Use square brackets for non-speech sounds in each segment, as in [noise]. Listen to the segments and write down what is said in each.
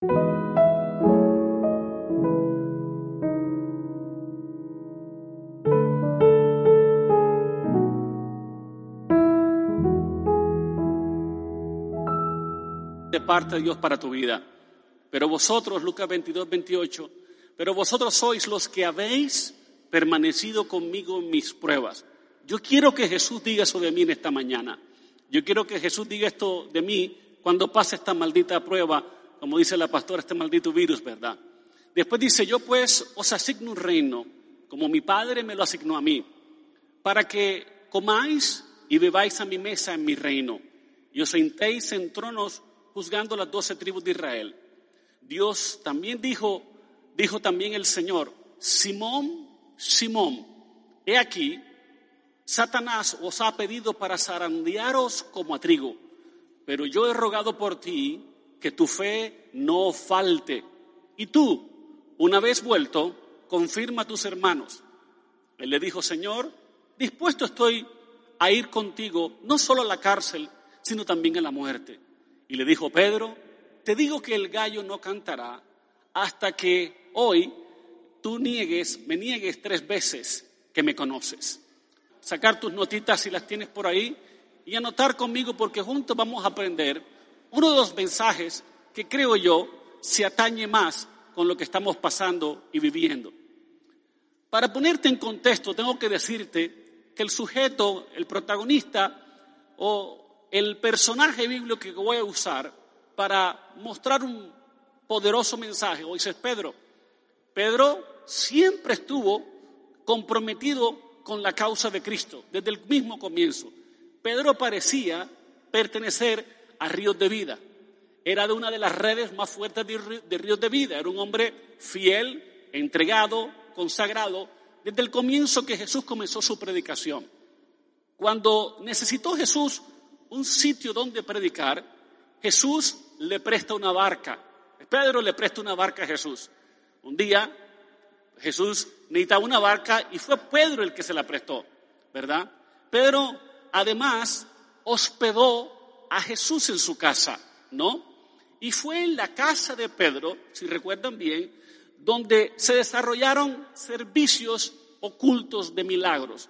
de parte de Dios para tu vida. Pero vosotros, Lucas 22, 28, pero vosotros sois los que habéis permanecido conmigo en mis pruebas. Yo quiero que Jesús diga eso de mí en esta mañana. Yo quiero que Jesús diga esto de mí cuando pase esta maldita prueba, como dice la pastora, este maldito virus, ¿verdad? Después dice, yo pues os asigno un reino, como mi Padre me lo asignó a mí, para que comáis y bebáis a mi mesa en mi reino, y os sentéis en tronos juzgando las doce tribus de Israel. Dios también dijo, dijo también el Señor, Simón, Simón, he aquí, Satanás os ha pedido para zarandearos como a trigo, pero yo he rogado por ti que tu fe no falte. Y tú, una vez vuelto, confirma a tus hermanos. Él le dijo, Señor, dispuesto estoy a ir contigo, no solo a la cárcel, sino también a la muerte. Y le dijo, Pedro, te digo que el gallo no cantará hasta que hoy tú niegues, me niegues tres veces que me conoces. Sacar tus notitas si las tienes por ahí y anotar conmigo porque juntos vamos a aprender uno de los mensajes que creo yo se atañe más con lo que estamos pasando y viviendo. Para ponerte en contexto, tengo que decirte que el sujeto, el protagonista o el personaje bíblico que voy a usar para mostrar un poderoso mensaje hoy es Pedro. Pedro siempre estuvo comprometido con la causa de Cristo desde el mismo comienzo. Pedro parecía pertenecer a Ríos de Vida. Era de una de las redes más fuertes de Ríos de Vida. Era un hombre fiel, entregado, consagrado, desde el comienzo que Jesús comenzó su predicación. Cuando necesitó Jesús un sitio donde predicar, Jesús le presta una barca. Pedro le presta una barca a Jesús. Un día Jesús necesitaba una barca y fue Pedro el que se la prestó, ¿verdad? Pedro además hospedó a Jesús en su casa, ¿no? Y fue en la casa de Pedro, si recuerdan bien, donde se desarrollaron servicios ocultos de milagros.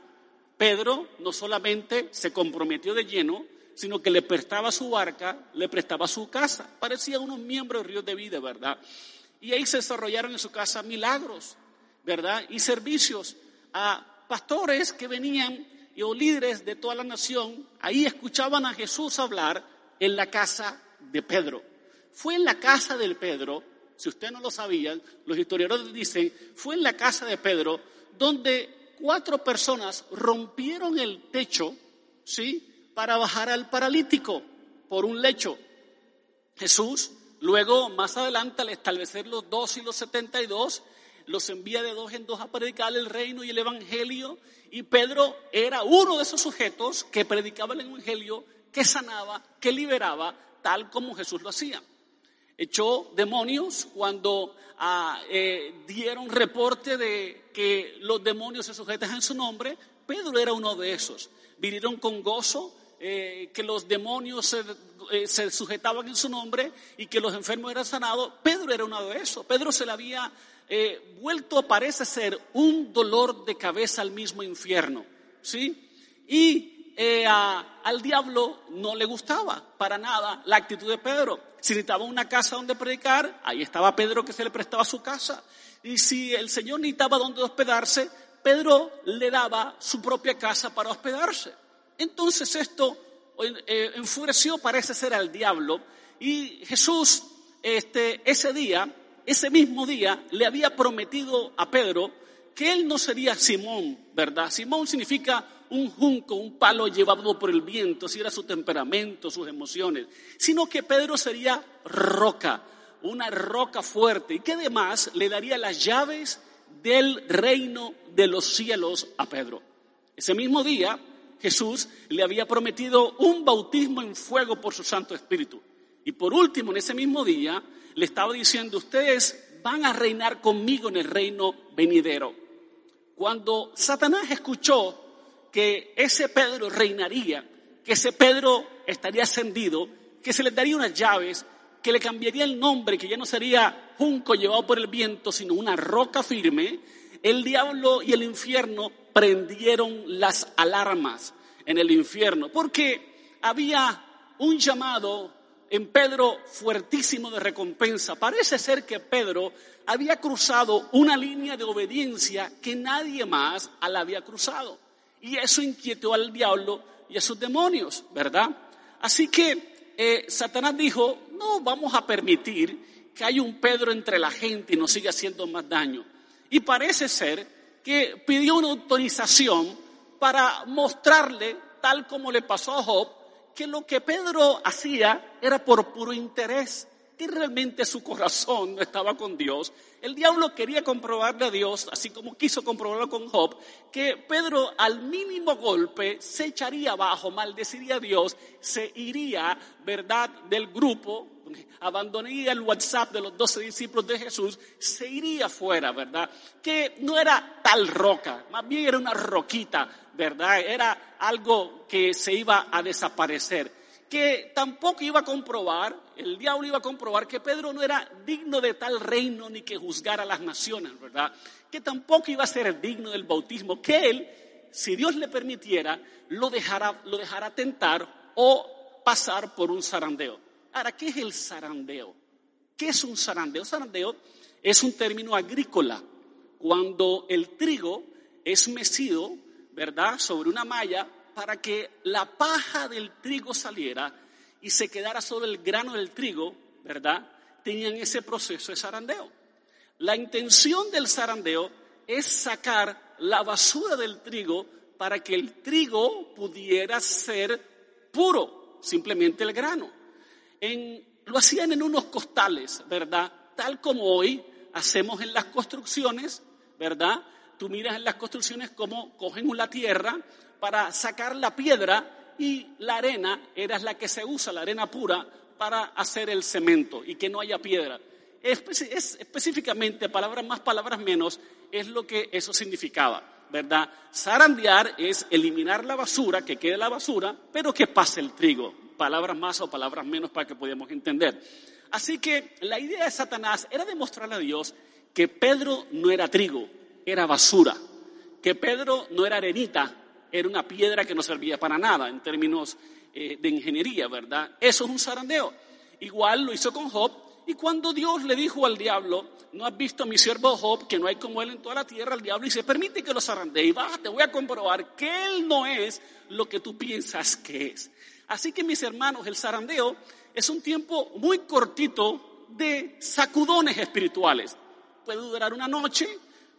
Pedro no solamente se comprometió de lleno, sino que le prestaba su barca, le prestaba su casa. Parecía unos miembros de Ríos de Vida, ¿verdad? Y ahí se desarrollaron en su casa milagros, ¿verdad? Y servicios a pastores que venían y o líderes de toda la nación, ahí escuchaban a Jesús hablar en la casa de Pedro. Fue en la casa del Pedro, si usted no lo sabía, los historiadores dicen, fue en la casa de Pedro donde cuatro personas rompieron el techo, ¿sí? para bajar al paralítico por un lecho. Jesús, luego, más adelante, al establecer los dos y los setenta y dos, los envía de dos en dos a predicar el reino y el evangelio. Y Pedro era uno de esos sujetos que predicaba el evangelio, que sanaba, que liberaba, tal como Jesús lo hacía. Echó demonios cuando ah, eh, dieron reporte de que los demonios se sujetan en su nombre. Pedro era uno de esos. Vinieron con gozo, eh, que los demonios eh, se, sujetaban en su nombre y que los enfermos eran sanados, Pedro era uno de esos. Pedro se le había eh, vuelto, parece ser, un dolor de cabeza al mismo infierno. ¿sí? Y al diablo no le gustaba para nada la actitud de Pedro. Si necesitaba una casa donde predicar, ahí estaba Pedro que se le prestaba su casa. Y si el Señor necesitaba donde hospedarse, Pedro le daba su propia casa para hospedarse. Entonces esto eh, enfureció, parece ser, al diablo y Jesús este, ese día, ese mismo día, le había prometido a Pedro que él no sería Simón, ¿verdad? Simón significa un junco, un palo llevado por el viento, si era su temperamento, sus emociones, sino que Pedro sería roca, una roca fuerte y que además le daría las llaves del reino de los cielos a Pedro. Ese mismo día, Jesús le había prometido un bautismo en fuego por su Santo Espíritu. Y por último, en ese mismo día, le estaba diciendo, ustedes van a reinar conmigo en el reino venidero. Cuando Satanás escuchó que ese Pedro reinaría, que ese Pedro estaría ascendido, que se le daría unas llaves, que le cambiaría el nombre, que ya no sería junco llevado por el viento, sino una roca firme, el diablo y el infierno prendieron las alarmas en el infierno, porque había un llamado en Pedro fuertísimo de recompensa. Parece ser que Pedro había cruzado una línea de obediencia que nadie más la había cruzado. Y eso inquietó al diablo y a sus demonios, ¿verdad? Así que eh, Satanás dijo, no vamos a permitir que haya un Pedro entre la gente y nos siga haciendo más daño. Y parece ser que pidió una autorización para mostrarle, tal como le pasó a Job, que lo que Pedro hacía era por puro interés, que realmente su corazón no estaba con Dios. El diablo quería comprobarle a Dios, así como quiso comprobarlo con Job, que Pedro al mínimo golpe se echaría abajo, maldeciría a Dios, se iría, ¿verdad?, del grupo, abandonaría el WhatsApp de los doce discípulos de Jesús, se iría fuera, ¿verdad? Que no era tal roca, más bien era una roquita, ¿verdad? Era algo que se iba a desaparecer, que tampoco iba a comprobar, el diablo iba a comprobar que Pedro no era digno de tal reino ni que juzgara a las naciones, ¿verdad? Que tampoco iba a ser digno del bautismo, que él, si Dios le permitiera, lo dejara, lo dejara tentar o pasar por un zarandeo. Ahora, ¿qué es el zarandeo? ¿Qué es un zarandeo? Zarandeo es un término agrícola. Cuando el trigo es mecido ¿verdad?, sobre una malla para que la paja del trigo saliera y se quedara sobre el grano del trigo, ¿verdad? Tenían ese proceso de zarandeo. La intención del zarandeo es sacar la basura del trigo para que el trigo pudiera ser puro, simplemente el grano. lo hacían en unos costales, ¿verdad? Tal como hoy hacemos en las construcciones, ¿verdad? tú miras en las construcciones cómo cogen la tierra para sacar la piedra y la arena era la que se usa, la arena pura, para hacer el cemento y que no haya piedra. Es, específicamente, palabras más, palabras menos, es lo que eso significaba, ¿verdad? Zarandear es eliminar la basura, que quede la basura, pero que pase el trigo. Palabras más o palabras menos para que podamos entender. Así que la idea de Satanás era demostrarle a Dios que Pedro no era trigo, era basura, que Pedro no era arenita, era una piedra que no servía para nada en términos eh, de ingeniería, ¿verdad? Eso es un zarandeo. Igual lo hizo con Job. Y cuando Dios le dijo al diablo, no has visto a mi siervo Job, que no hay como él en toda la tierra, el diablo dice, permite que lo zarandee y va, te voy a comprobar que él no es lo que tú piensas que es. Así que mis hermanos, el zarandeo es un tiempo muy cortito de sacudones espirituales. Puede durar una noche,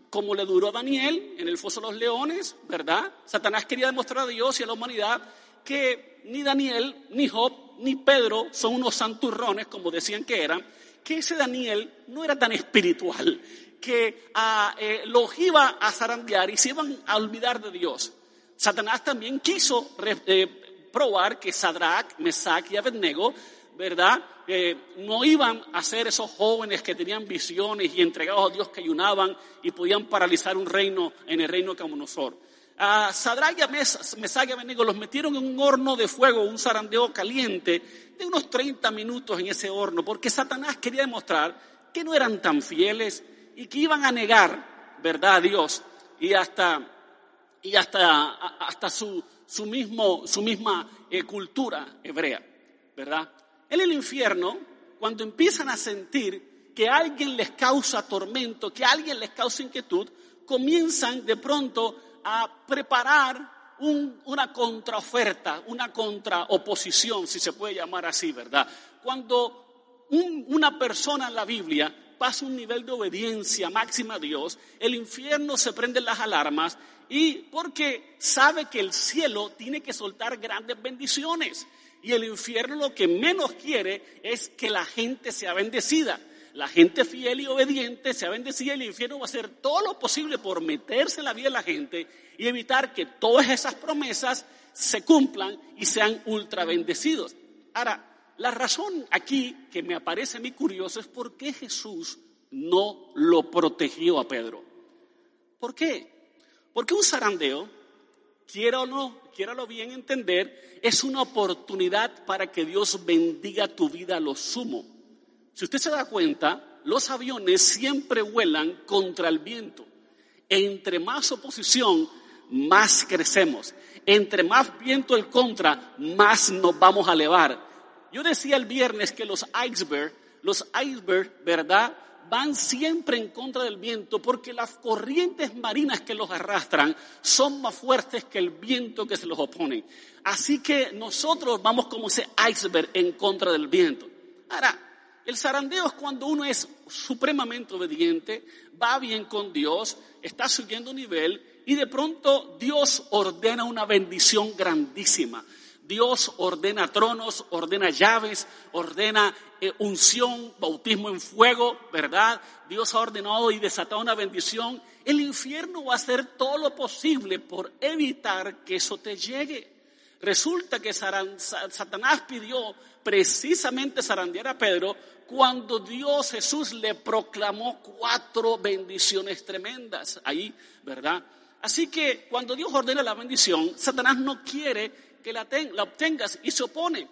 como le duró a Daniel en el foso de los leones, ¿verdad? Satanás quería demostrar a Dios y a la humanidad que ni Daniel, ni Job, ni Pedro son unos santurrones, como decían que eran, que ese Daniel no era tan espiritual, que ah, eh, los iba a zarandear y se iban a olvidar de Dios. Satanás también quiso eh, probar que Sadrach, Mesach y Abednego ¿verdad? no iban a ser esos jóvenes que tenían visiones y entregados a Dios que ayunaban y podían paralizar un reino en el reino de Camonosor. A Sadrach y a y los metieron en un horno de fuego, un zarandeo caliente, de unos 30 minutos en ese horno, porque Satanás quería demostrar que no eran tan fieles y que iban a negar, ¿verdad?, a Dios y hasta, y hasta, hasta su, su, mismo, su misma eh, cultura hebrea, ¿verdad? En el infierno, cuando empiezan a sentir que alguien les causa tormento, que alguien les causa inquietud, comienzan de pronto a preparar una contraoferta, una contraoposición, si se puede llamar así, ¿verdad? Cuando una persona en la Biblia pasa un nivel de obediencia máxima a Dios, el infierno se prende las alarmas y porque sabe que el cielo tiene que soltar grandes bendiciones. Y el infierno lo que menos quiere es que la gente sea bendecida. La gente fiel y obediente sea bendecida y el infierno va a hacer todo lo posible por meterse la vida de la gente y evitar que todas esas promesas se cumplan y sean ultra bendecidos. Ahora, la razón aquí que me aparece muy curioso es por qué Jesús no lo protegió a Pedro. ¿Por qué? Porque un zarandeo quiera o no, quiéralo bien entender, es una oportunidad para que Dios bendiga tu vida a lo sumo. Si usted se da cuenta, los aviones siempre vuelan contra el viento. Entre más oposición, más crecemos. Entre más viento el contra, más nos vamos a elevar. Yo decía el viernes que los icebergs, los icebergs, ¿verdad? Van siempre en contra del viento porque las corrientes marinas que los arrastran son más fuertes que el viento que se los opone. Así que nosotros vamos como ese iceberg en contra del viento. Ahora, el zarandeo es cuando uno es supremamente obediente, va bien con Dios, está subiendo nivel y de pronto Dios ordena una bendición grandísima. Dios ordena tronos, ordena llaves, ordena eh, unción, bautismo en fuego, ¿verdad? Dios ha ordenado y desatado una bendición. El infierno va a hacer todo lo posible por evitar que eso te llegue. Resulta que Satanás pidió precisamente zarandear a Pedro cuando Dios Jesús le proclamó cuatro bendiciones tremendas ahí, ¿verdad? Así que cuando Dios ordena la bendición, Satanás no quiere que la, obtengas y se opone,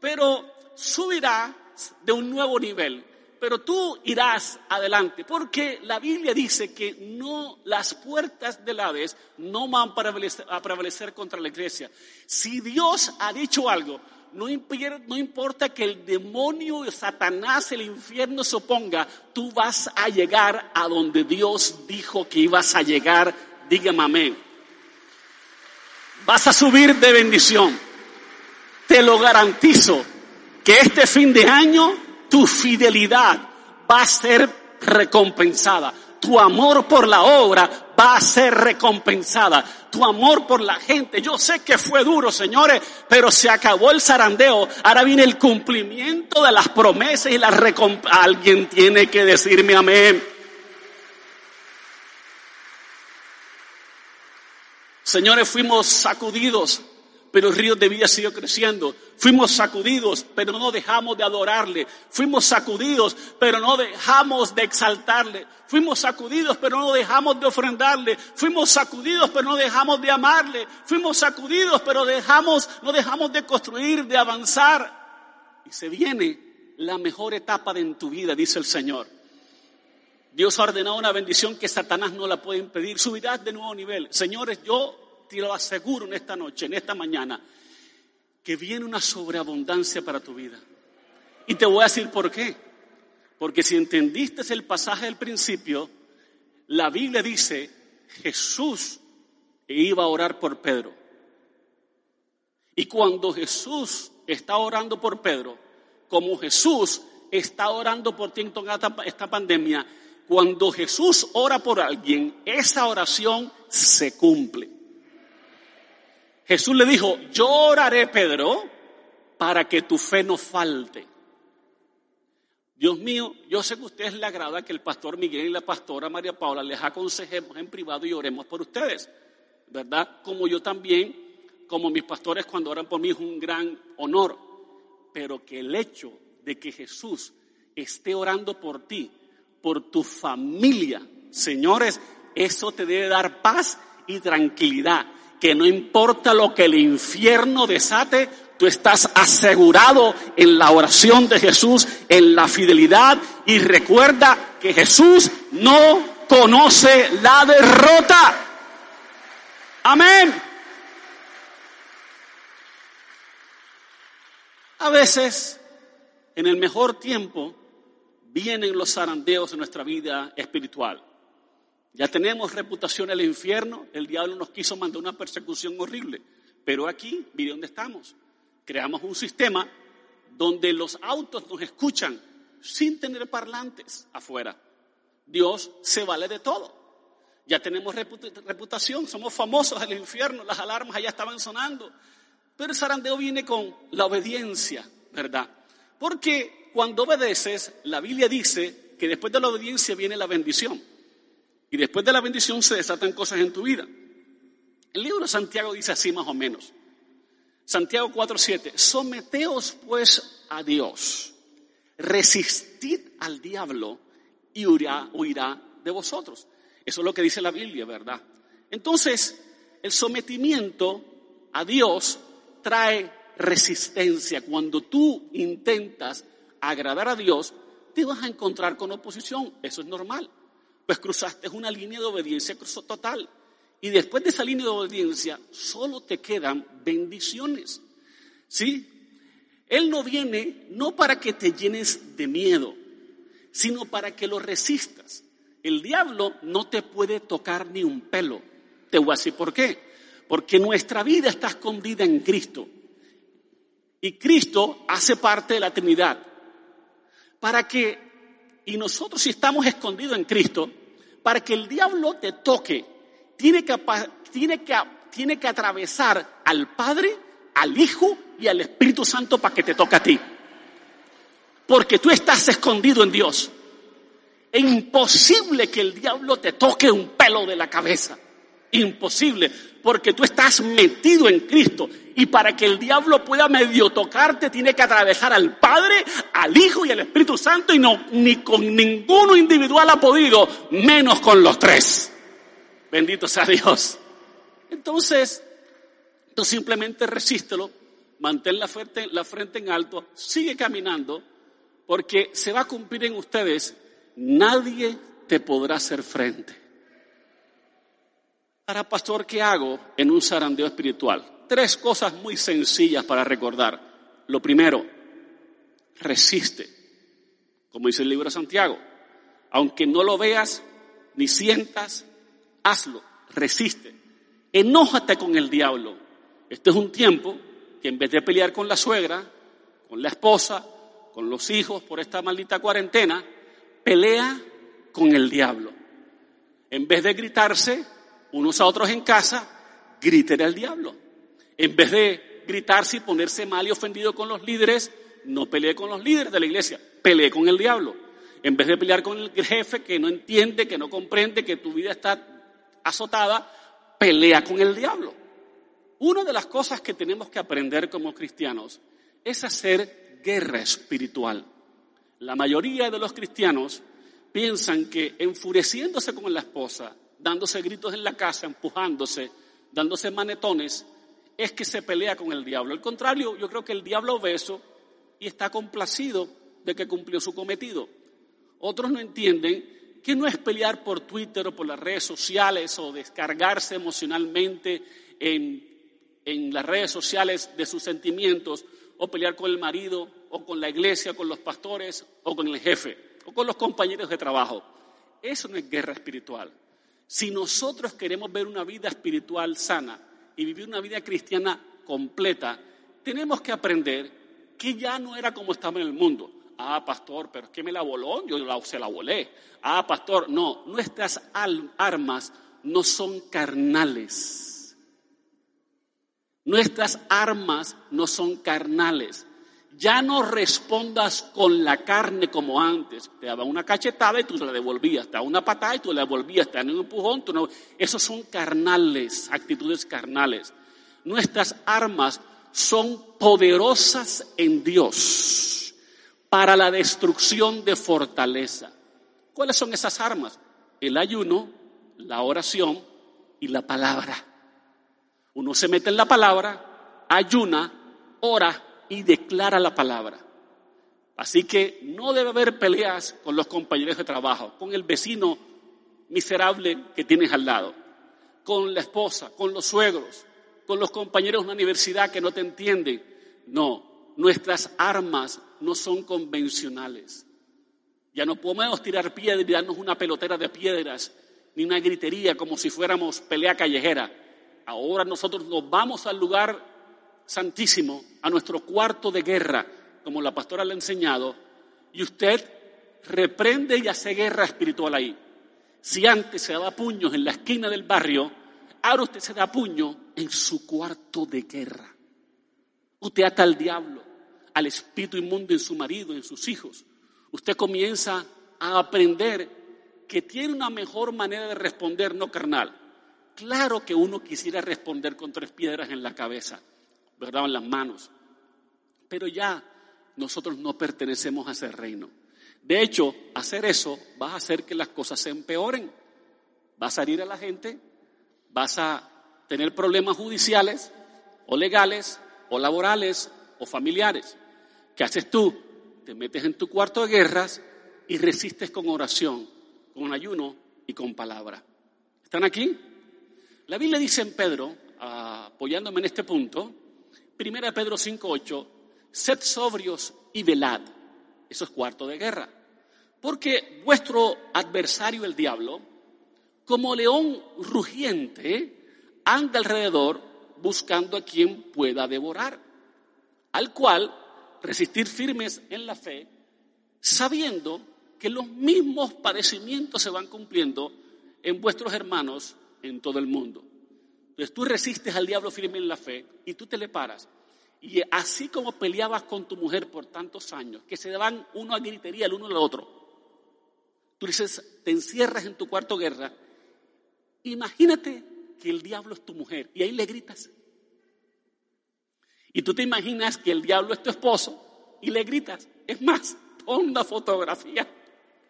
pero subirá de un nuevo nivel. Pero tú irás adelante, porque la Biblia dice que no las puertas del Hades no van a prevalecer contra la iglesia. Si Dios ha dicho algo, no, importa que el demonio, Satanás, el infierno se oponga, tú vas a llegar a donde Dios dijo que ibas a llegar. Dígame amén. Vas a subir de bendición. Te lo garantizo que este fin de año tu fidelidad va a ser recompensada tu amor por la obra va a ser recompensada. Tu amor por la gente. Yo sé que fue duro, señores, pero se acabó el zarandeo. Ahora viene el cumplimiento de las promesas y la recompensa. Alguien tiene que decirme amén. Señores, fuimos sacudidos pero el río de vida siguió creciendo. Fuimos sacudidos, pero no dejamos de adorarle. Fuimos sacudidos, pero no dejamos de exaltarle. Fuimos sacudidos, pero no dejamos de ofrendarle. Fuimos sacudidos, pero no dejamos de amarle. Fuimos sacudidos, pero dejamos, no dejamos de construir, de avanzar. Y se viene la mejor etapa de en tu vida, dice el Señor. Dios ha ordenado una bendición que Satanás no la puede impedir. Subirás de nuevo nivel. Señores, yo te lo aseguro en esta noche, en esta mañana, que viene una sobreabundancia para tu vida. Y te voy a decir por qué. Porque si entendiste el pasaje del principio, la Biblia dice, Jesús iba a orar por Pedro. Y cuando Jesús está orando por Pedro, como Jesús está orando por ti en esta pandemia, cuando Jesús ora por alguien, esa oración se cumple. Jesús le dijo, yo oraré, Pedro, para que tu fe no falte. Dios mío, yo sé que a ustedes les agrada que el pastor Miguel y la pastora María Paula les aconsejemos en privado y oremos por ustedes, ¿verdad? Como yo también, como mis pastores cuando oran por mí es un gran honor, pero que el hecho de que Jesús esté orando por ti, por tu familia, señores, eso te debe dar paz y tranquilidad que no importa lo que el infierno desate, tú estás asegurado en la oración de Jesús, en la fidelidad y recuerda que Jesús no conoce la derrota. Amén. A veces, en el mejor tiempo, vienen los zarandeos de nuestra vida espiritual. Ya tenemos reputación en el infierno, el diablo nos quiso mandar una persecución horrible, pero aquí, mire dónde estamos. Creamos un sistema donde los autos nos escuchan sin tener parlantes afuera. Dios se vale de todo. Ya tenemos reputación, somos famosos en el infierno, las alarmas allá estaban sonando. Pero el zarandeo viene con la obediencia, ¿verdad? Porque cuando obedeces, la Biblia dice que después de la obediencia viene la bendición. Y después de la bendición se desatan cosas en tu vida. El libro de Santiago dice así más o menos. Santiago 4:7, someteos pues a Dios, resistid al diablo y huirá, huirá de vosotros. Eso es lo que dice la Biblia, ¿verdad? Entonces, el sometimiento a Dios trae resistencia. Cuando tú intentas agradar a Dios, te vas a encontrar con oposición, eso es normal. Pues cruzaste una línea de obediencia total. Y después de esa línea de obediencia, solo te quedan bendiciones. ¿Sí? Él no viene no para que te llenes de miedo, sino para que lo resistas. El diablo no te puede tocar ni un pelo. Te voy a decir por qué. Porque nuestra vida está escondida en Cristo. Y Cristo hace parte de la Trinidad. Para que, y nosotros si estamos escondidos en Cristo, para que el diablo te toque, tiene que, tiene que, tiene que atravesar al Padre, al Hijo y al Espíritu Santo para que te toque a ti. Porque tú estás escondido en Dios. Es imposible que el diablo te toque un pelo de la cabeza. Imposible, porque tú estás metido en Cristo. Y para que el diablo pueda medio tocarte, tiene que atravesar al Padre, al Hijo y al Espíritu Santo. Y no, ni con ninguno individual ha podido, menos con los tres. Bendito sea Dios. Entonces, tú simplemente resístelo, mantén la frente, la frente en alto, sigue caminando, porque se va a cumplir en ustedes, nadie te podrá hacer frente. Para pastor, ¿qué hago en un zarandeo espiritual? Tres cosas muy sencillas para recordar. Lo primero, resiste, como dice el libro de Santiago. Aunque no lo veas ni sientas, hazlo, resiste. Enójate con el diablo. Este es un tiempo que en vez de pelear con la suegra, con la esposa, con los hijos por esta maldita cuarentena, pelea con el diablo. En vez de gritarse, unos a otros en casa, griten al diablo. En vez de gritarse y ponerse mal y ofendido con los líderes, no pelee con los líderes de la iglesia, pelee con el diablo. En vez de pelear con el jefe que no entiende, que no comprende, que tu vida está azotada, pelea con el diablo. Una de las cosas que tenemos que aprender como cristianos es hacer guerra espiritual. La mayoría de los cristianos piensan que enfureciéndose con la esposa, dándose gritos en la casa, empujándose, dándose manetones, es que se pelea con el diablo. Al contrario, yo creo que el diablo ve eso y está complacido de que cumplió su cometido. Otros no entienden que no es pelear por Twitter o por las redes sociales o descargarse emocionalmente en, en las redes sociales de sus sentimientos o pelear con el marido o con la iglesia, con los pastores o con el jefe o con los compañeros de trabajo. Eso no es guerra espiritual. Si nosotros queremos ver una vida espiritual sana y vivir una vida cristiana completa, tenemos que aprender que ya no era como estaba en el mundo. Ah, pastor, pero es que me la voló, yo se la volé. Ah, pastor, no, nuestras armas no son carnales. Nuestras armas no son carnales ya no respondas con la carne como antes. Te daba una cachetada y tú la devolvías, te daba una patada y tú la devolvías, te daba un empujón. Tú. Esos son carnales, actitudes carnales. Nuestras armas son poderosas en Dios para la destrucción de fortaleza. ¿Cuáles son esas armas? El ayuno, la oración y la palabra. Uno se mete en la palabra, ayuna, ora y declara la palabra. Así que no debe haber peleas con los compañeros de trabajo, con el vecino miserable que tienes al lado, con la esposa, con los suegros, con los compañeros de una universidad que no te entienden. No, nuestras armas no son convencionales. Ya no podemos tirar piedras y darnos una pelotera de piedras, ni una gritería como si fuéramos pelea callejera. Ahora nosotros nos vamos al lugar santísimo, a nuestro cuarto de guerra, como la pastora le ha enseñado, y usted reprende y hace guerra espiritual ahí. Si antes se daba puños en la esquina del barrio, ahora usted se da puño en su cuarto de guerra. Usted ata al diablo, al espíritu inmundo en su marido, en sus hijos. Usted comienza a aprender que tiene una mejor manera de responder no carnal. Claro que uno quisiera responder con tres piedras en la cabeza, ¿verdad? Las manos. Pero ya nosotros no pertenecemos a ese reino. De hecho, hacer eso va a hacer que las cosas se empeoren. Vas a herir a la gente, vas a tener problemas judiciales o legales o laborales o familiares. ¿Qué haces tú? Te metes en tu cuarto de guerras y resistes con oración, con ayuno y con palabra. ¿Están aquí? La Biblia dice en Pedro, apoyándome en este punto, 1 Pedro 5.8, sed sobrios y velad. Eso es cuarto de guerra. Porque vuestro adversario, el diablo, como león rugiente, anda alrededor buscando a quien pueda devorar, al cual resistir firmes en la fe, sabiendo que los mismos padecimientos se van cumpliendo en vuestros hermanos en todo el mundo. Entonces tú resistes al diablo firme en la fe y tú te le paras. Y así como peleabas con tu mujer por tantos años, que se daban uno a gritería el uno al otro, tú dices, te encierras en tu cuarto guerra, imagínate que el diablo es tu mujer y ahí le gritas. Y tú te imaginas que el diablo es tu esposo y le gritas. Es más, pon una fotografía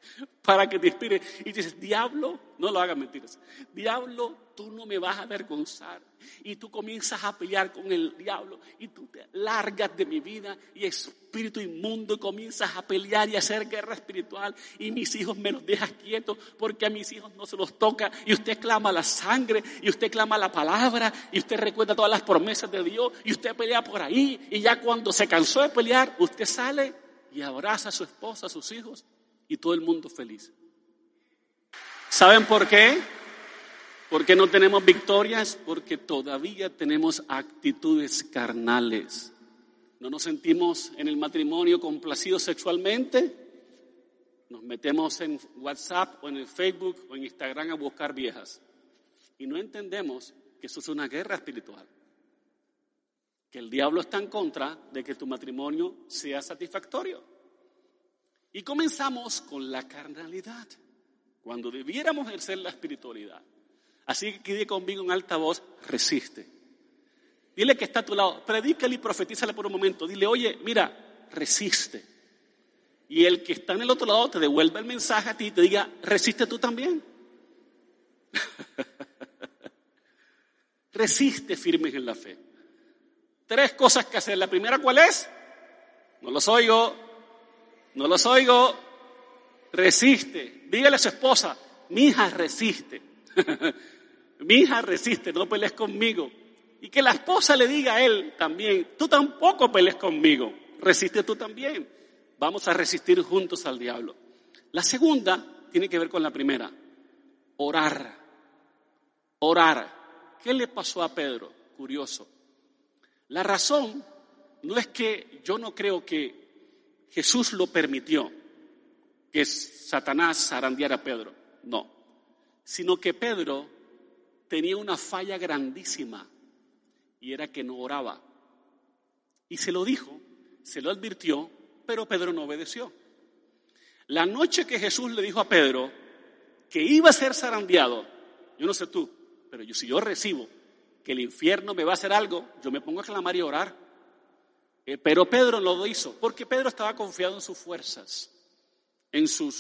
[laughs] para que te inspire. Y dices, diablo, no lo hagas mentiras. Diablo, tú no me vas a avergonzar. Y tú comienzas a pelear con el diablo y tú te largas de mi vida y espíritu inmundo y comienzas a pelear y a hacer guerra espiritual. Y mis hijos me los dejas quietos porque a mis hijos no se los toca. Y usted clama la sangre y usted clama la palabra y usted recuerda todas las promesas de Dios y usted pelea por ahí. Y ya cuando se cansó de pelear, usted sale y abraza a su esposa, a sus hijos y todo el mundo feliz. ¿Saben por qué? Porque no tenemos victorias, porque todavía tenemos actitudes carnales. No nos sentimos en el matrimonio complacidos sexualmente. Nos metemos en WhatsApp o en Facebook o en Instagram a buscar viejas. Y no entendemos que eso es una guerra espiritual. Que el diablo está en contra de que tu matrimonio sea satisfactorio. Y comenzamos con la carnalidad, cuando debiéramos ejercer la espiritualidad. Así que quede conmigo en alta voz, resiste. Dile que está a tu lado, predícale y profetízale por un momento. Dile, oye, mira, resiste. Y el que está en el otro lado te devuelve el mensaje a ti y te diga, resiste tú también. [laughs] resiste firmes en la fe. Tres cosas que hacer. La primera, ¿cuál es? No los oigo. No los oigo. Resiste. Dígale a su esposa, mi hija resiste. [laughs] mi hija resiste, no pelees conmigo. Y que la esposa le diga a él también, tú tampoco pelees conmigo, resiste tú también. Vamos a resistir juntos al diablo. La segunda tiene que ver con la primera, orar. Orar. ¿Qué le pasó a Pedro? Curioso. La razón no es que yo no creo que Jesús lo permitió que Satanás zarandeara a Pedro. No, sino que Pedro tenía una falla grandísima y era que no oraba. Y se lo dijo, se lo advirtió, pero Pedro no obedeció. La noche que Jesús le dijo a Pedro que iba a ser zarandeado, yo no sé tú, pero yo, si yo recibo que el infierno me va a hacer algo, yo me pongo a clamar y orar. Eh, pero Pedro no lo hizo, porque Pedro estaba confiado en sus fuerzas, en su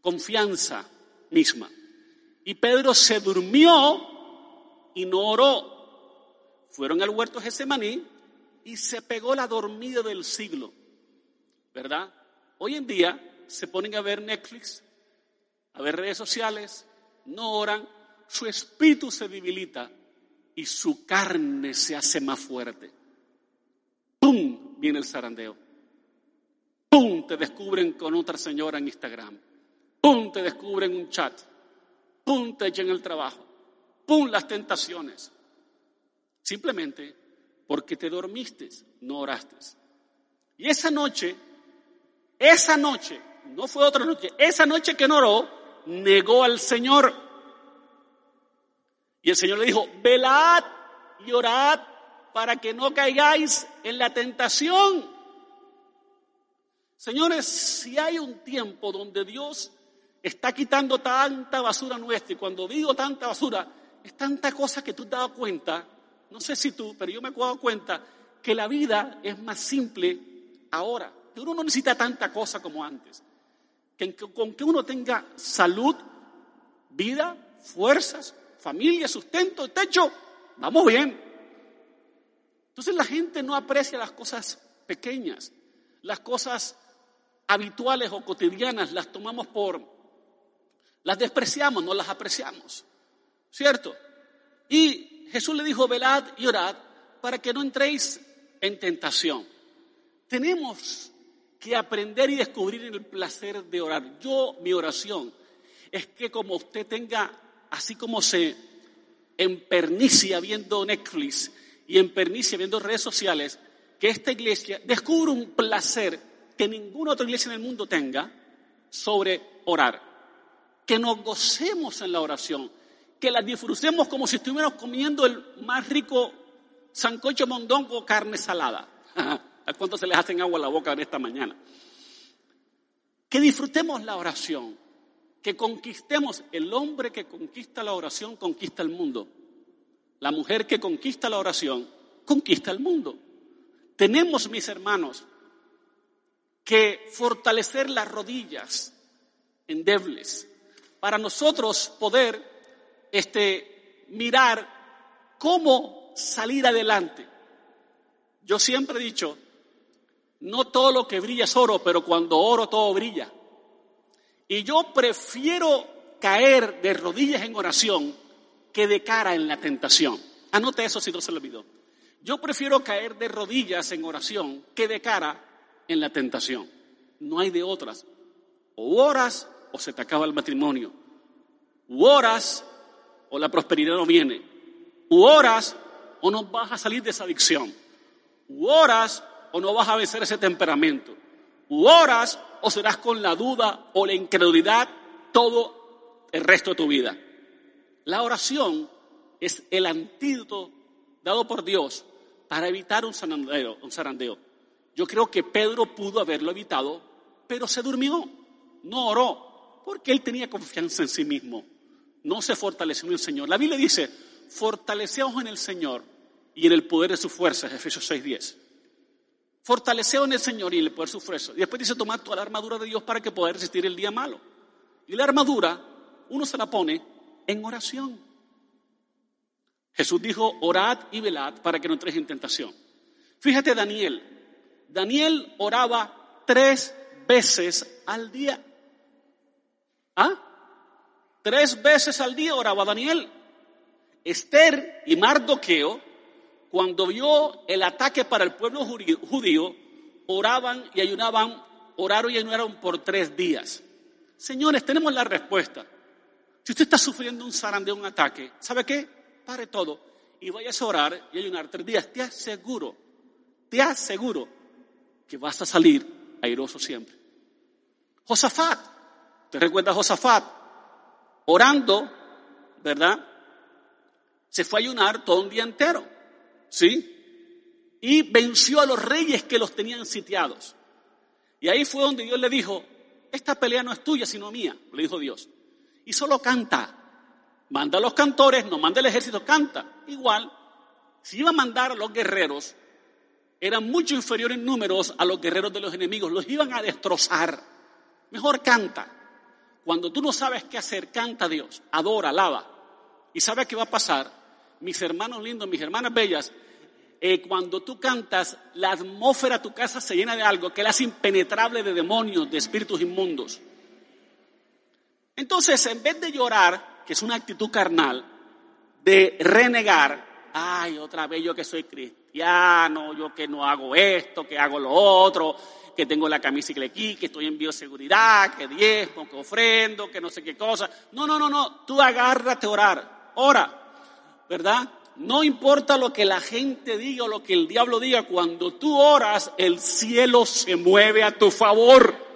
confianza misma. Y Pedro se durmió y no oró. Fueron al huerto Getsemaní y se pegó la dormida del siglo. ¿Verdad? Hoy en día se ponen a ver Netflix, a ver redes sociales, no oran, su espíritu se debilita y su carne se hace más fuerte. Viene el zarandeo. ¡Pum! Te descubren con otra señora en Instagram. ¡Pum! Te descubren un chat. ¡Pum! Te echan el trabajo. ¡Pum! Las tentaciones. Simplemente porque te dormiste, no oraste. Y esa noche, esa noche, no fue otra noche, esa noche que no oró, negó al Señor. Y el Señor le dijo, velad y orad para que no caigáis en la tentación. Señores, si hay un tiempo donde Dios está quitando tanta basura nuestra, y cuando digo tanta basura, es tanta cosa que tú te das cuenta, no sé si tú, pero yo me he dado cuenta que la vida es más simple ahora, que uno no necesita tanta cosa como antes, que con que uno tenga salud, vida, fuerzas, familia, sustento, techo, vamos bien. Entonces la gente no aprecia las cosas pequeñas, las cosas habituales o cotidianas las tomamos por, las despreciamos, no las apreciamos. ¿Cierto? Y Jesús le dijo, velad y orad para que no entréis en tentación. Tenemos que aprender y descubrir el placer de orar. Yo, mi oración es que como usted tenga, así como se empernicia viendo Netflix y empernicia viendo redes sociales, que esta iglesia descubra un placer que ninguna otra iglesia en el mundo tenga sobre orar. Que nos gocemos en la oración, que la disfrutemos como si estuviéramos comiendo el más rico sancocho mondongo carne salada. [laughs] ¿A cuánto se les hacen agua a la boca en esta mañana? Que disfrutemos la oración, que conquistemos. El hombre que conquista la oración conquista el mundo. La mujer que conquista la oración conquista el mundo. Tenemos, mis hermanos, que fortalecer las rodillas endebles para nosotros poder este, mirar cómo salir adelante. Yo siempre he dicho, no todo lo que brilla es oro, pero cuando oro todo brilla. Y yo prefiero caer de rodillas en oración que de cara en la tentación. Anote eso si no se lo olvidó. Yo prefiero caer de rodillas en oración que de cara en la tentación. No hay de otras. O oras o se te acaba el matrimonio. U oras o la prosperidad no viene. U oras o no vas a salir de esa adicción. U oras o no vas a vencer ese temperamento. U oras o serás con la duda o la incredulidad todo el resto de tu vida. La oración es el antídoto dado por Dios para evitar un zarandeo. Yo creo que Pedro pudo haberlo evitado, pero se durmió, no oró, porque él tenía confianza en sí mismo, no se fortaleció en el Señor. La Biblia dice, fortaleceos en el Señor y en el poder de sus fuerzas, Efesios 6:10. Fortaleceos en el Señor y en el poder de sus fuerzas. Y después dice, tomad toda la armadura de Dios para que podáis resistir el día malo. Y la armadura, uno se la pone en oración. Jesús dijo, orad y velad para que no entréis en tentación. Fíjate Daniel. Daniel oraba tres veces al día. ¿Ah? Tres veces al día oraba Daniel. Esther y Mardoqueo, cuando vio el ataque para el pueblo judío, oraban y ayunaban, oraron y ayunaron por tres días. Señores, tenemos la respuesta. Si usted está sufriendo un zarandeo, un ataque, ¿sabe qué? Pare todo y vayas a orar y ayunar tres días. Te aseguro, te aseguro que vas a salir airoso siempre. Josafat, ¿te recuerdas Josafat? Orando, ¿verdad? Se fue a ayunar todo un día entero, ¿sí? Y venció a los reyes que los tenían sitiados. Y ahí fue donde Dios le dijo, esta pelea no es tuya, sino mía, le dijo Dios y solo canta. Manda a los cantores, no manda el ejército, canta. Igual, si iba a mandar a los guerreros, eran mucho inferiores en números a los guerreros de los enemigos, los iban a destrozar. Mejor canta. Cuando tú no sabes qué hacer, canta a Dios, adora, alaba. ¿Y sabes qué va a pasar? Mis hermanos lindos, mis hermanas bellas, eh, cuando tú cantas, la atmósfera de tu casa se llena de algo que la hace impenetrable de demonios, de espíritus inmundos. Entonces, en vez de llorar, que es una actitud carnal, de renegar, ay, otra vez yo que soy cristiano, yo que no hago esto, que hago lo otro, que tengo la camisa y aquí, que estoy en bioseguridad, que diezmo, que ofrendo, que no sé qué cosa. No, no, no, no, tú agárrate a orar, ora, ¿verdad? No importa lo que la gente diga o lo que el diablo diga, cuando tú oras, el cielo se mueve a tu favor.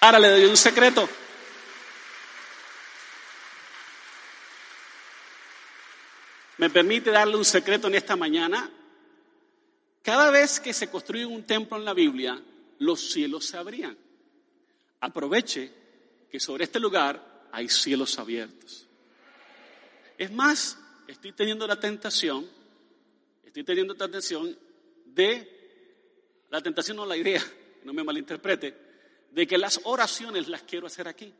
Ahora le doy un secreto. ¿Me permite darle un secreto en esta mañana? Cada vez que se construye un templo en la Biblia, los cielos se abrían. Aproveche que sobre este lugar hay cielos abiertos. Es más, estoy teniendo la tentación, estoy teniendo la tentación de, la tentación no la idea, no me malinterprete, de que las oraciones las quiero hacer aquí,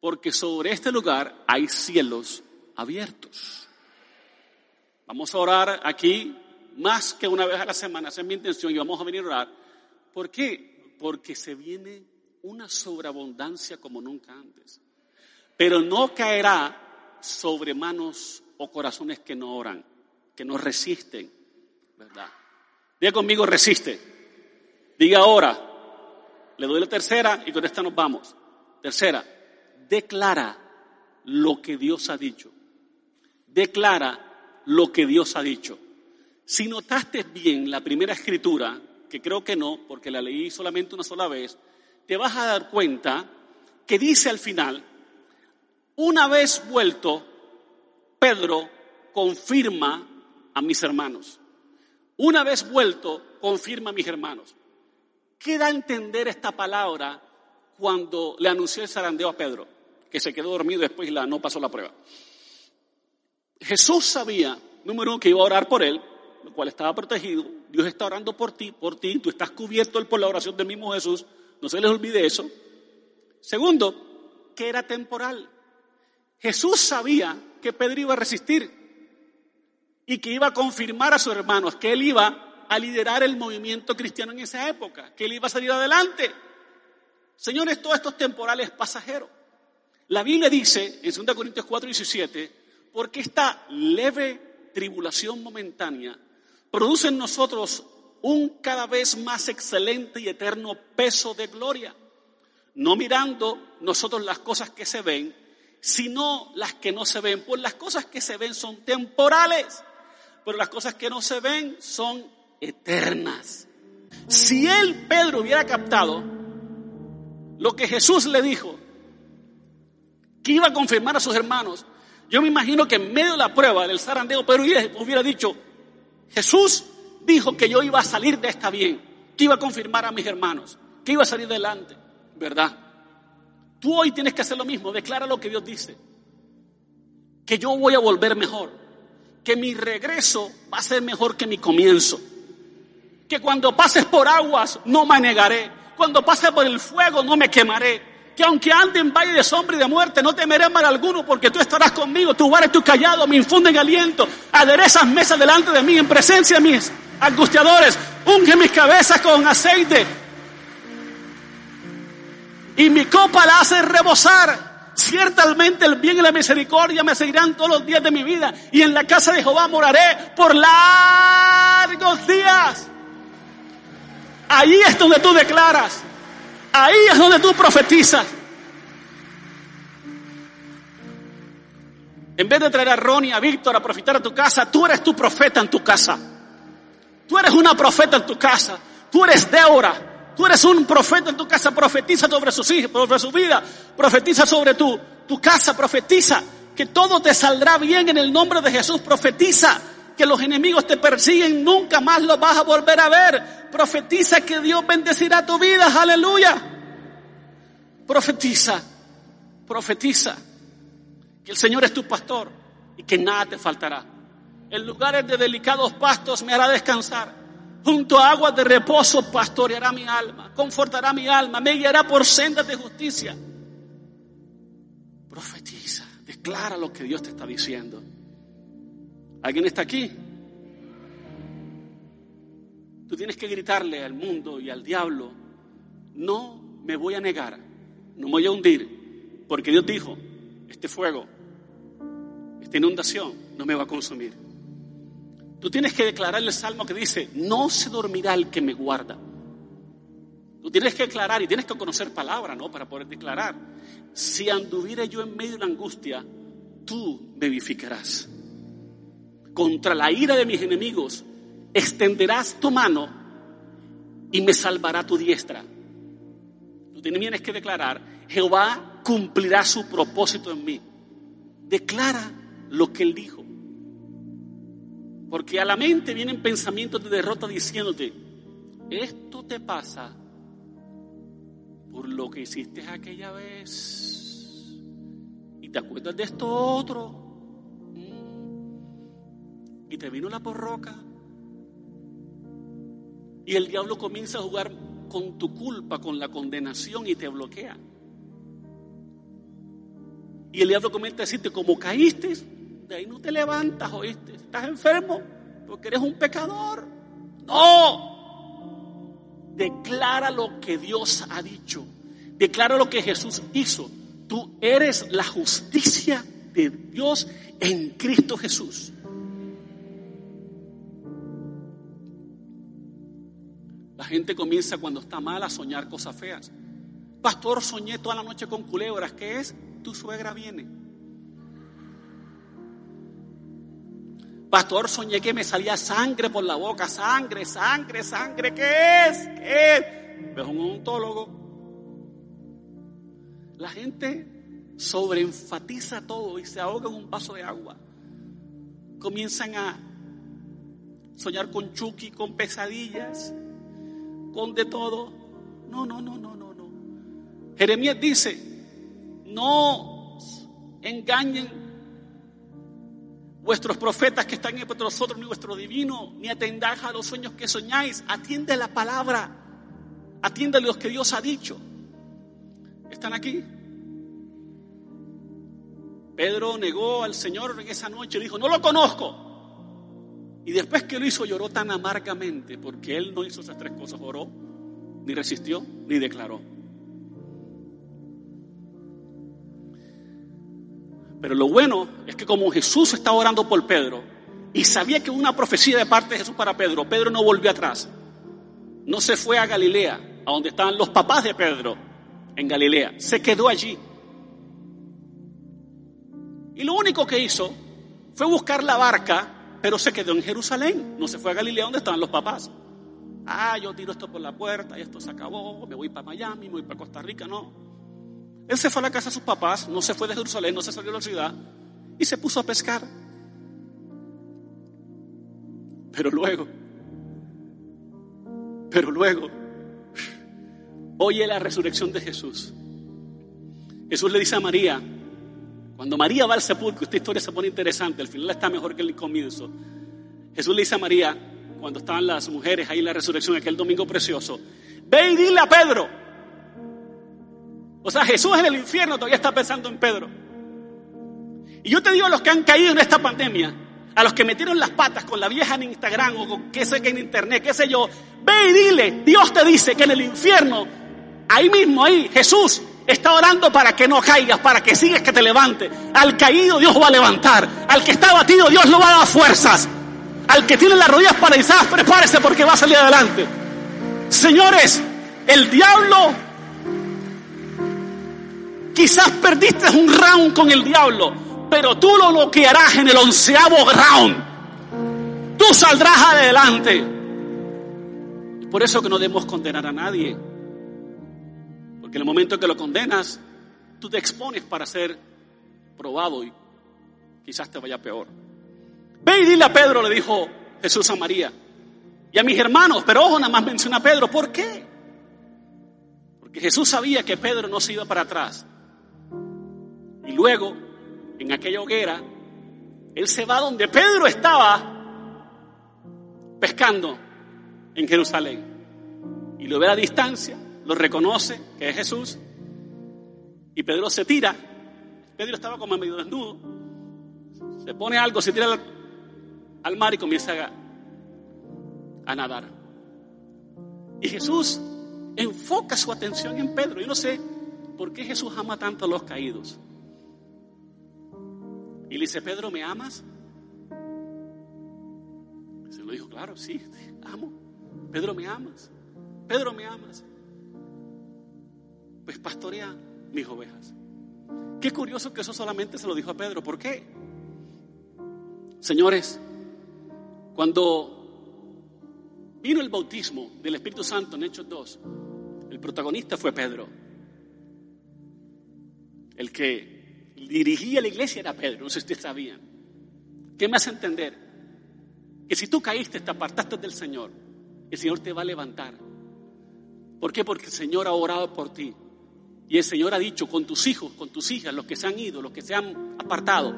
porque sobre este lugar hay cielos abiertos. Vamos a orar aquí más que una vez a la semana, esa es mi intención, y vamos a venir a orar ¿Por qué? Porque se viene una sobreabundancia como nunca antes. Pero no caerá sobre manos o corazones que no oran, que no resisten, ¿verdad? Diga conmigo, resiste. Diga ahora. Le doy la tercera y con esta nos vamos. Tercera, declara lo que Dios ha dicho. Declara lo que Dios ha dicho. Si notaste bien la primera escritura, que creo que no, porque la leí solamente una sola vez, te vas a dar cuenta que dice al final, una vez vuelto, Pedro confirma a mis hermanos. Una vez vuelto, confirma a mis hermanos. ¿Qué da a entender esta palabra cuando le anunció el zarandeo a Pedro? Que se quedó dormido y después la, no pasó la prueba. Jesús sabía, número uno, que iba a orar por él, lo cual estaba protegido. Dios está orando por ti, por ti, tú estás cubierto por la oración del mismo Jesús. No se les olvide eso. Segundo, que era temporal. Jesús sabía que Pedro iba a resistir y que iba a confirmar a sus hermanos que él iba a liderar el movimiento cristiano en esa época, que él iba a salir adelante. Señores, todo esto es temporal, es pasajero. La Biblia dice en 2 Corintios 4, 17, porque esta leve tribulación momentánea produce en nosotros un cada vez más excelente y eterno peso de gloria, no mirando nosotros las cosas que se ven, sino las que no se ven, pues las cosas que se ven son temporales, pero las cosas que no se ven son eternas. Si él, Pedro, hubiera captado lo que Jesús le dijo, que iba a confirmar a sus hermanos, yo me imagino que en medio de la prueba del zarandeo, Pedro hubiera dicho, Jesús dijo que yo iba a salir de esta bien, que iba a confirmar a mis hermanos, que iba a salir delante, ¿verdad? Tú hoy tienes que hacer lo mismo, declara lo que Dios dice, que yo voy a volver mejor, que mi regreso va a ser mejor que mi comienzo, que cuando pases por aguas no me negaré, cuando pases por el fuego no me quemaré, que aunque ande en valle de sombra y de muerte, no temeré mal alguno, porque tú estarás conmigo, tu bar y tu callado me infunden aliento, aderezas mesas delante de mí en presencia de mis angustiadores, unge mis cabezas con aceite y mi copa la hace rebosar. Ciertamente el bien y la misericordia me seguirán todos los días de mi vida y en la casa de Jehová moraré por largos días. Ahí es donde tú declaras, ahí es donde tú profetizas. En vez de traer a Ronnie, a Víctor a profetar a tu casa, tú eres tu profeta en tu casa. Tú eres una profeta en tu casa. Tú eres Débora. Tú eres un profeta en tu casa. Profetiza sobre sus hijos, sobre su vida. Profetiza sobre tu, tu casa. Profetiza que todo te saldrá bien en el nombre de Jesús. Profetiza que los enemigos te persiguen. Nunca más los vas a volver a ver. Profetiza que Dios bendecirá tu vida. Aleluya. Profetiza. Profetiza que el Señor es tu pastor y que nada te faltará. En lugares de delicados pastos me hará descansar. Junto a aguas de reposo pastoreará mi alma, confortará mi alma, me guiará por sendas de justicia. Profetiza, declara lo que Dios te está diciendo. ¿Alguien está aquí? Tú tienes que gritarle al mundo y al diablo, no me voy a negar, no me voy a hundir, porque Dios dijo, este fuego, esta inundación no me va a consumir. Tú tienes que declarar el salmo que dice, no se dormirá el que me guarda. Tú tienes que declarar y tienes que conocer palabra, ¿no? Para poder declarar. Si anduviera yo en medio de la angustia, tú me vivificarás. Contra la ira de mis enemigos, extenderás tu mano y me salvará tu diestra. Tú tienes que declarar, Jehová cumplirá su propósito en mí. Declara lo que él dijo. Porque a la mente vienen pensamientos de derrota diciéndote, esto te pasa por lo que hiciste aquella vez. Y te acuerdas de esto otro. Y te vino la porroca. Y el diablo comienza a jugar con tu culpa, con la condenación y te bloquea. Y el diablo comienza a decirte, como caíste, de ahí no te levantas, oíste. Estás enfermo porque eres un pecador. No. declara lo que Dios ha dicho, declara lo que Jesús hizo. Tú eres la justicia de Dios en Cristo Jesús. Gente comienza cuando está mal a soñar cosas feas. Pastor, soñé toda la noche con culebras. ¿Qué es? Tu suegra viene. Pastor, soñé que me salía sangre por la boca. Sangre, sangre, sangre. ¿Qué es? ¿Qué es? Es un ontólogo. La gente sobreenfatiza todo y se ahoga en un vaso de agua. Comienzan a soñar con Chucky, con pesadillas con de todo. No, no, no, no, no, no. Jeremías dice, no engañen vuestros profetas que están entre vosotros, ni vuestro divino, ni atendáis a los sueños que soñáis. Atiende la palabra, atiende lo que Dios ha dicho. ¿Están aquí? Pedro negó al Señor en esa noche, dijo, no lo conozco. Y después que lo hizo lloró tan amargamente porque él no hizo esas tres cosas, oró, ni resistió, ni declaró. Pero lo bueno es que como Jesús estaba orando por Pedro y sabía que una profecía de parte de Jesús para Pedro, Pedro no volvió atrás. No se fue a Galilea, a donde estaban los papás de Pedro, en Galilea. Se quedó allí. Y lo único que hizo fue buscar la barca pero se quedó en Jerusalén, no se fue a Galilea donde estaban los papás. Ah, yo tiro esto por la puerta y esto se acabó, me voy para Miami, me voy para Costa Rica, no. Él se fue a la casa de sus papás, no se fue de Jerusalén, no se salió de la ciudad y se puso a pescar. Pero luego, pero luego, oye la resurrección de Jesús. Jesús le dice a María, cuando María va al sepulcro, esta historia se pone interesante, al final está mejor que el comienzo. Jesús le dice a María, cuando estaban las mujeres ahí en la resurrección, aquel domingo precioso, ve y dile a Pedro. O sea, Jesús en el infierno todavía está pensando en Pedro. Y yo te digo a los que han caído en esta pandemia, a los que metieron las patas con la vieja en Instagram o con qué sé que en internet, qué sé yo, ve y dile, Dios te dice que en el infierno, ahí mismo, ahí, Jesús Está orando para que no caigas, para que sigas, que te levante. Al caído Dios va a levantar. Al que está batido Dios lo va a dar fuerzas. Al que tiene las rodillas paralizadas, prepárese porque va a salir adelante. Señores, el diablo, quizás perdiste un round con el diablo, pero tú lo bloquearás en el onceavo round. Tú saldrás adelante. Por eso que no debemos condenar a nadie. Que en el momento que lo condenas, tú te expones para ser probado y quizás te vaya peor. Ve y dile a Pedro, le dijo Jesús a María, y a mis hermanos, pero ojo, nada más menciona a Pedro. ¿Por qué? Porque Jesús sabía que Pedro no se iba para atrás. Y luego, en aquella hoguera, él se va donde Pedro estaba pescando en Jerusalén. Y lo ve a distancia lo reconoce, que es Jesús, y Pedro se tira. Pedro estaba como medio desnudo, se pone algo, se tira al, mar y comienza a, nadar. Y Jesús enfoca su atención en Pedro. Yo no sé por qué Jesús ama tanto a los caídos. Y le dice, Pedro, ¿me amas? Se lo dijo, claro, sí, amo. Pedro, ¿me amas? Pedro, ¿me amas? Pues pastorea mis ovejas. Qué curioso que eso solamente se lo dijo a Pedro. ¿Por qué? Señores, cuando vino el bautismo del Espíritu Santo en Hechos 2, el protagonista fue Pedro. El que dirigía la iglesia era Pedro, no sé si ustedes sabían. ¿Qué me hace entender? Que si tú caíste, te apartaste del Señor, el Señor te va a levantar. ¿Por qué? Porque el Señor ha orado por ti. Y el Señor ha dicho con tus hijos, con tus hijas, los que se han ido, los que se han apartado,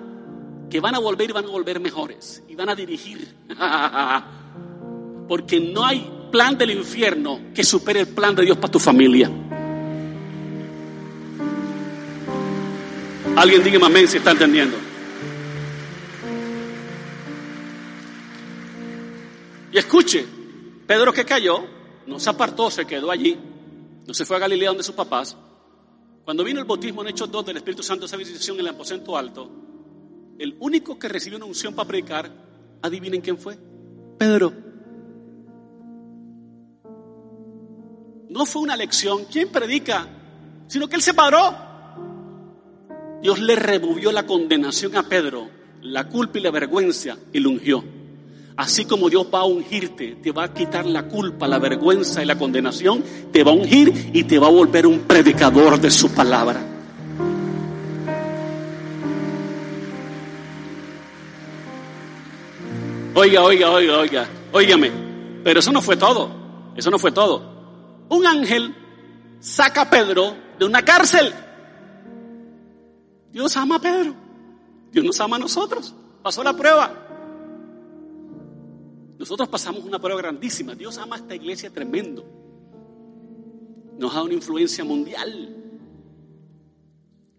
que van a volver y van a volver mejores y van a dirigir. [laughs] Porque no hay plan del infierno que supere el plan de Dios para tu familia. Alguien dígame amén si está entendiendo. Y escuche, Pedro que cayó, no se apartó, se quedó allí, no se fue a Galilea donde sus papás. Cuando vino el bautismo en Hechos 2 del Espíritu Santo, esa visitación en el aposento alto, el único que recibió una unción para predicar, adivinen quién fue. Pedro. No fue una lección, ¿quién predica? Sino que él se paró. Dios le removió la condenación a Pedro, la culpa y la vergüenza y lo ungió. Así como Dios va a ungirte, te va a quitar la culpa, la vergüenza y la condenación, te va a ungir y te va a volver un predicador de su palabra. Oiga, oiga, oiga, oiga, óigame. Pero eso no fue todo. Eso no fue todo. Un ángel saca a Pedro de una cárcel. Dios ama a Pedro. Dios nos ama a nosotros. Pasó la prueba. Nosotros pasamos una prueba grandísima. Dios ama a esta iglesia tremendo. Nos da una influencia mundial.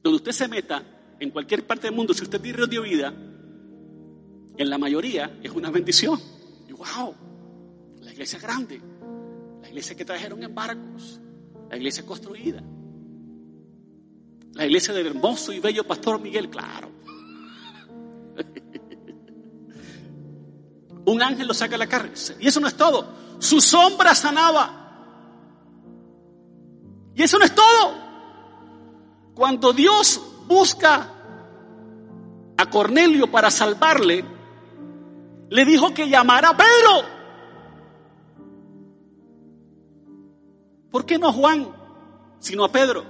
Donde usted se meta, en cualquier parte del mundo, si usted tiene de vida, en la mayoría es una bendición. Wow, la iglesia grande, la iglesia que trajeron en barcos, la iglesia construida, la iglesia del hermoso y bello pastor Miguel, claro. Un ángel lo saca de la cárcel. Y eso no es todo. Su sombra sanaba. Y eso no es todo. Cuando Dios busca a Cornelio para salvarle, le dijo que llamara a Pedro. ¿Por qué no a Juan, sino a Pedro?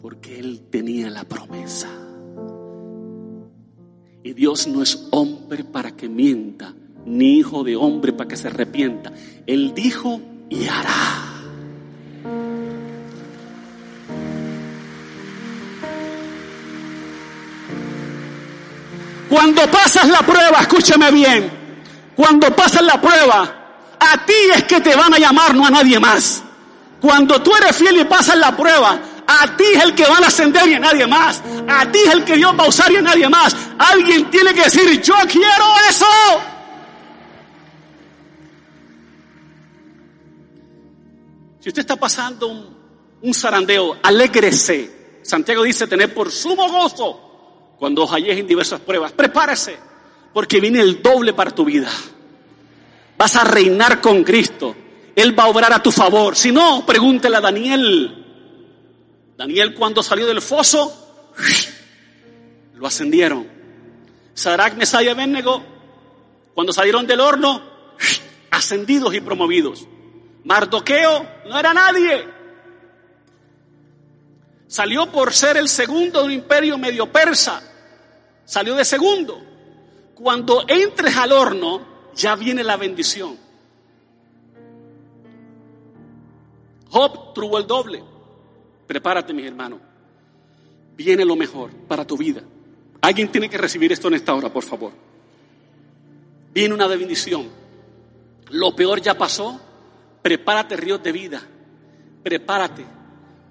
Porque él tenía la promesa. Y Dios no es hombre para que mienta, ni hijo de hombre para que se arrepienta. Él dijo y hará. Cuando pasas la prueba, escúchame bien, cuando pasas la prueba, a ti es que te van a llamar, no a nadie más. Cuando tú eres fiel y pasas la prueba, a ti es el que van a ascender y a nadie más. A ti es el que Dios va a usar y a nadie más. Alguien tiene que decir, yo quiero eso. Si usted está pasando un, zarandeo, alégrese. Santiago dice tener por sumo gozo cuando os halléis en diversas pruebas, prepárese, porque viene el doble para tu vida. Vas a reinar con Cristo. Él va a obrar a tu favor. Si no, pregúntele a Daniel. Daniel cuando salió del foso, lo ascendieron. Sadrach, Mesaya y Abednego, cuando salieron del horno, ascendidos y promovidos. Mardoqueo no era nadie. Salió por ser el segundo de un imperio medio persa salió de segundo. Cuando entres al horno, ya viene la bendición. Job tuvo el doble. Prepárate, mis hermanos. Viene lo mejor para tu vida. Alguien tiene que recibir esto en esta hora, por favor. Viene una bendición. Lo peor ya pasó. Prepárate, ríos de vida. Prepárate.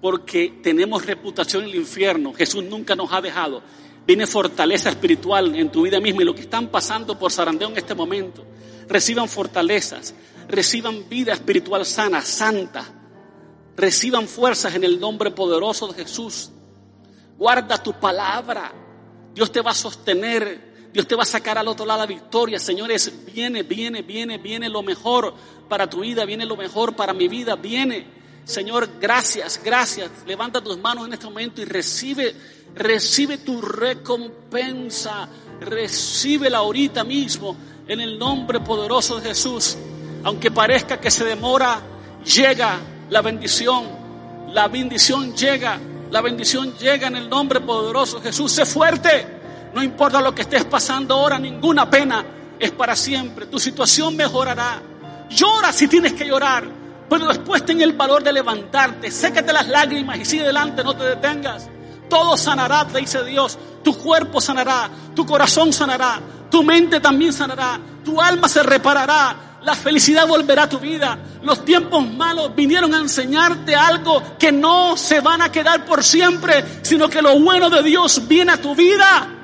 Porque tenemos reputación en el infierno. Jesús nunca nos ha dejado. Viene fortaleza espiritual en tu vida misma y lo que están pasando por Sarandeo en este momento. Reciban fortalezas, reciban vida espiritual sana, santa. Reciban fuerzas en el nombre poderoso de Jesús. Guarda tu palabra. Dios te va a sostener. Dios te va a sacar al otro lado la victoria. Señores, viene, viene, viene, viene lo mejor para tu vida, viene lo mejor para mi vida, viene. Señor, gracias, gracias. Levanta tus manos en este momento y recibe Recibe tu recompensa. Recíbela ahorita mismo en el nombre poderoso de Jesús. Aunque parezca que se demora, llega la bendición. La bendición llega. La bendición llega en el nombre poderoso de Jesús. Sé fuerte. No importa lo que estés pasando ahora, ninguna pena es para siempre. Tu situación mejorará. Llora si tienes que llorar, pero después ten el valor de levantarte. Sécate las lágrimas y sigue adelante, no te detengas todo sanará, te dice Dios. Tu cuerpo sanará, tu corazón sanará, tu mente también sanará, tu alma se reparará, la felicidad volverá a tu vida. Los tiempos malos vinieron a enseñarte algo que no se van a quedar por siempre, sino que lo bueno de Dios viene a tu vida.